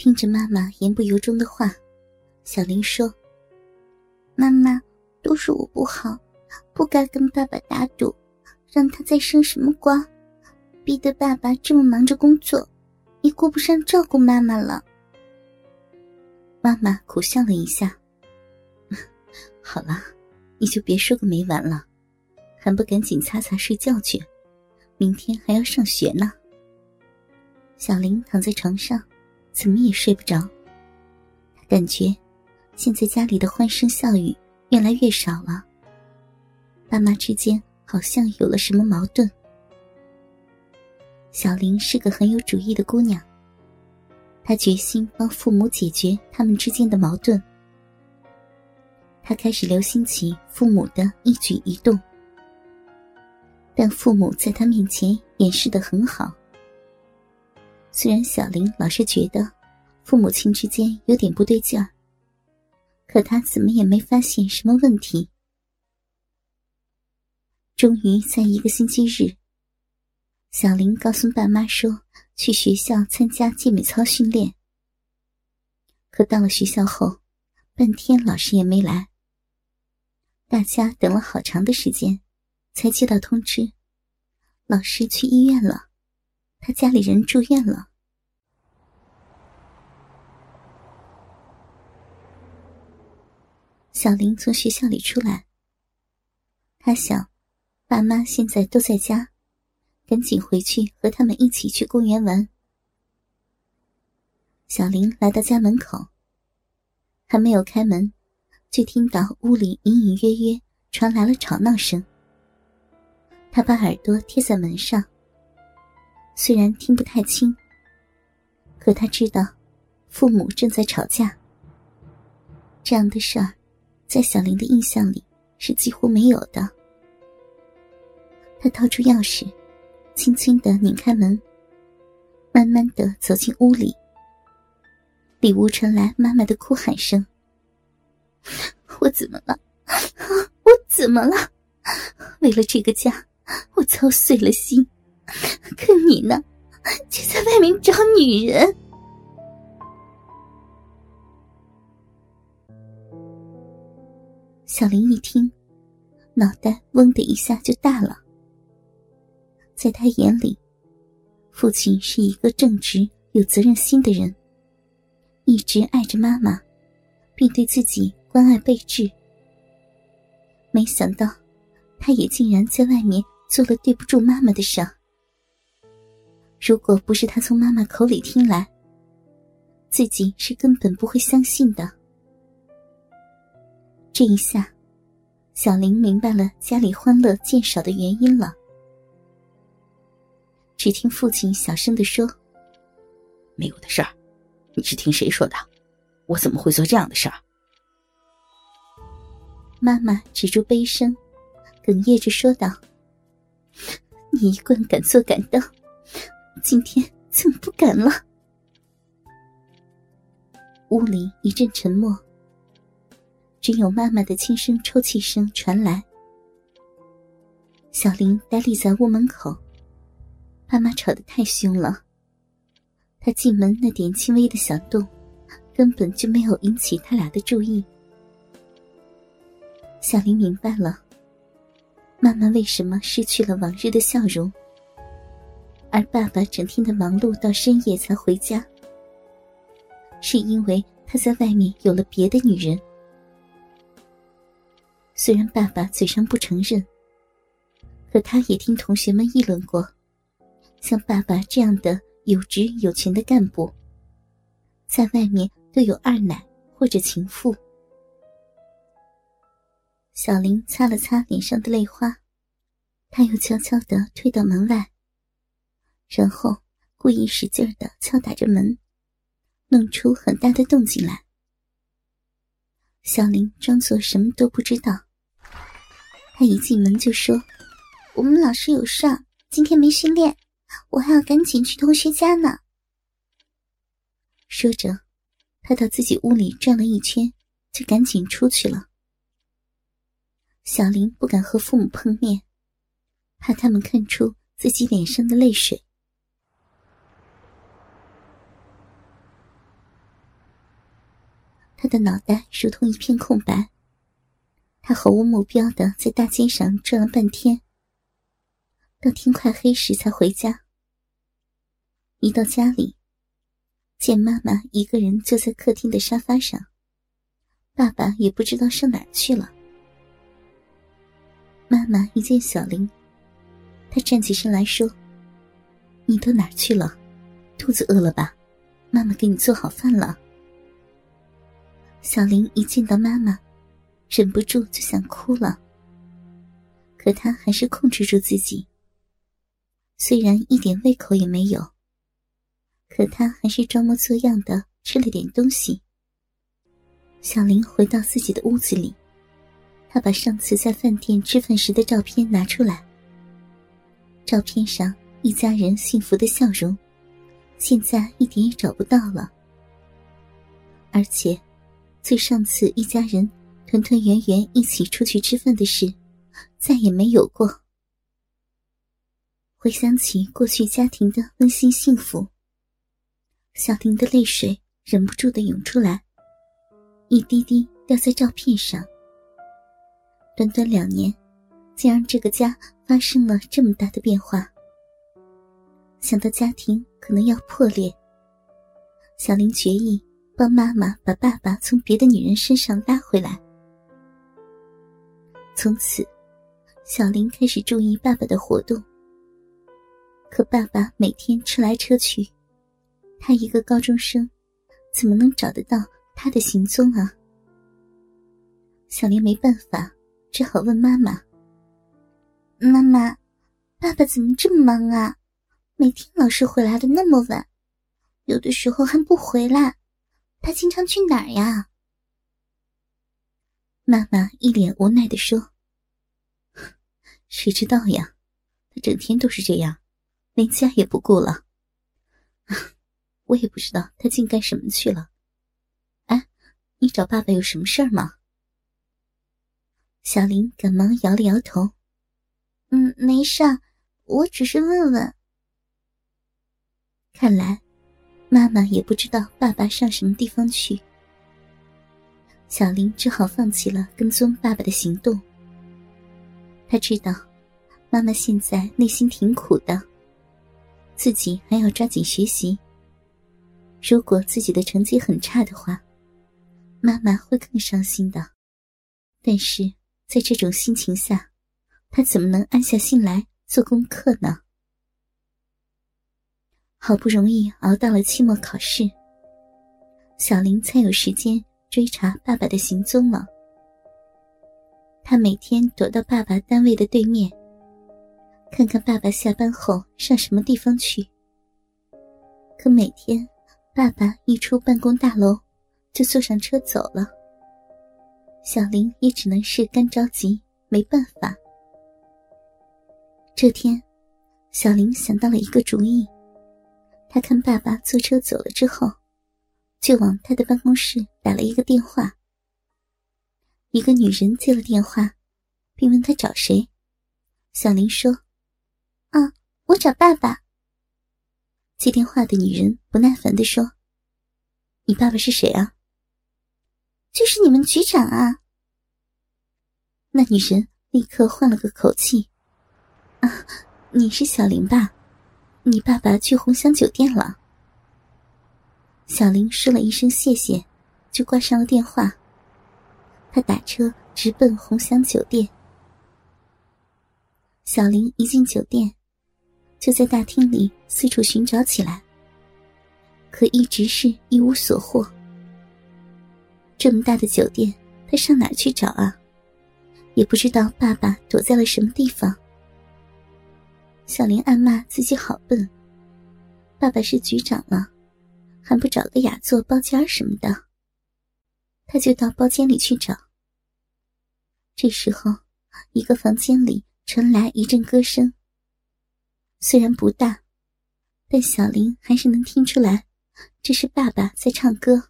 听着妈妈言不由衷的话，小林说：“妈妈，都是我不好，不该跟爸爸打赌，让他再生什么瓜，逼得爸爸这么忙着工作，也顾不上照顾妈妈了。”妈妈苦笑了一下：“ 好了，你就别说个没完了，还不赶紧擦擦睡觉去，明天还要上学呢。”小林躺在床上，怎么也睡不着。他感觉现在家里的欢声笑语越来越少了，爸妈之间好像有了什么矛盾。小林是个很有主意的姑娘，她决心帮父母解决他们之间的矛盾。她开始留心起父母的一举一动，但父母在她面前掩饰的很好。虽然小林老是觉得父母亲之间有点不对劲儿，可他怎么也没发现什么问题。终于在一个星期日，小林告诉爸妈说去学校参加健美操训练。可到了学校后，半天老师也没来。大家等了好长的时间，才接到通知，老师去医院了。家里人住院了。小林从学校里出来，他想，爸妈现在都在家，赶紧回去和他们一起去公园玩。小林来到家门口，还没有开门，就听到屋里隐隐约约传来了吵闹声。他把耳朵贴在门上。虽然听不太清，可他知道，父母正在吵架。这样的事儿，在小林的印象里是几乎没有的。他掏出钥匙，轻轻的拧开门，慢慢的走进屋里。里屋传来妈妈的哭喊声：“我怎么了？我怎么了？为了这个家，我操碎了心。”可你呢，却在外面找女人。小林一听，脑袋嗡的一下就大了。在他眼里，父亲是一个正直、有责任心的人，一直爱着妈妈，并对自己关爱备至。没想到，他也竟然在外面做了对不住妈妈的事。如果不是他从妈妈口里听来，自己是根本不会相信的。这一下，小林明白了家里欢乐渐少的原因了。只听父亲小声的说：“没有的事儿，你是听谁说的？我怎么会做这样的事儿？”妈妈止住悲声，哽咽着说道：“你一贯敢做敢当。”今天怎么不敢了？屋里一阵沉默，只有妈妈的轻声抽泣声传来。小林呆立在屋门口，爸妈吵得太凶了。他进门那点轻微的响动，根本就没有引起他俩的注意。小林明白了，妈妈为什么失去了往日的笑容。而爸爸整天的忙碌到深夜才回家，是因为他在外面有了别的女人。虽然爸爸嘴上不承认，可他也听同学们议论过，像爸爸这样的有职有权的干部，在外面都有二奶或者情妇。小林擦了擦脸上的泪花，他又悄悄的退到门外。然后故意使劲的敲打着门，弄出很大的动静来。小林装作什么都不知道。他一进门就说：“我们老师有事，今天没训练，我还要赶紧去同学家呢。”说着，他到自己屋里转了一圈，就赶紧出去了。小林不敢和父母碰面，怕他们看出自己脸上的泪水。他的脑袋如同一片空白。他毫无目标的在大街上转了半天，到天快黑时才回家。一到家里，见妈妈一个人坐在客厅的沙发上，爸爸也不知道上哪去了。妈妈一见小林，他站起身来说：“你到哪去了？肚子饿了吧？妈妈给你做好饭了。”小林一见到妈妈。忍不住就想哭了，可他还是控制住自己。虽然一点胃口也没有，可他还是装模作样的吃了点东西。小林回到自己的屋子里，他把上次在饭店吃饭时的照片拿出来。照片上一家人幸福的笑容，现在一点也找不到了。而且，自上次一家人。团团圆圆一起出去吃饭的事，再也没有过。回想起过去家庭的温馨幸福，小林的泪水忍不住的涌出来，一滴滴掉在照片上。短短两年，竟让这个家发生了这么大的变化。想到家庭可能要破裂，小玲决意帮妈妈把爸爸从别的女人身上拉回来。从此，小林开始注意爸爸的活动。可爸爸每天车来车去，他一个高中生，怎么能找得到他的行踪啊？小林没办法，只好问妈妈：“妈妈，爸爸怎么这么忙啊？每天老是回来的那么晚，有的时候还不回来。他经常去哪儿呀？”妈妈一脸无奈的说：“谁知道呀？他整天都是这样，连家也不顾了。我也不知道他竟干什么去了。哎，你找爸爸有什么事儿吗？”小林赶忙摇了摇头：“嗯，没事，我只是问问。”看来，妈妈也不知道爸爸上什么地方去。小林只好放弃了跟踪爸爸的行动。他知道，妈妈现在内心挺苦的，自己还要抓紧学习。如果自己的成绩很差的话，妈妈会更伤心的。但是在这种心情下，他怎么能安下心来做功课呢？好不容易熬到了期末考试，小林才有时间。追查爸爸的行踪了。他每天躲到爸爸单位的对面，看看爸爸下班后上什么地方去。可每天，爸爸一出办公大楼，就坐上车走了。小林也只能是干着急，没办法。这天，小林想到了一个主意。他看爸爸坐车走了之后。就往他的办公室打了一个电话。一个女人接了电话，并问他找谁。小林说：“啊，我找爸爸。”接电话的女人不耐烦的说：“你爸爸是谁啊？”“就是你们局长啊。”那女人立刻换了个口气：“啊，你是小林吧？你爸爸去红香酒店了。”小林说了一声谢谢，就挂上了电话。他打车直奔红香酒店。小林一进酒店，就在大厅里四处寻找起来，可一直是一无所获。这么大的酒店，他上哪去找啊？也不知道爸爸躲在了什么地方。小林暗骂自己好笨，爸爸是局长了。还不找个雅座包间什么的，他就到包间里去找。这时候，一个房间里传来一阵歌声。虽然不大，但小林还是能听出来，这是爸爸在唱歌。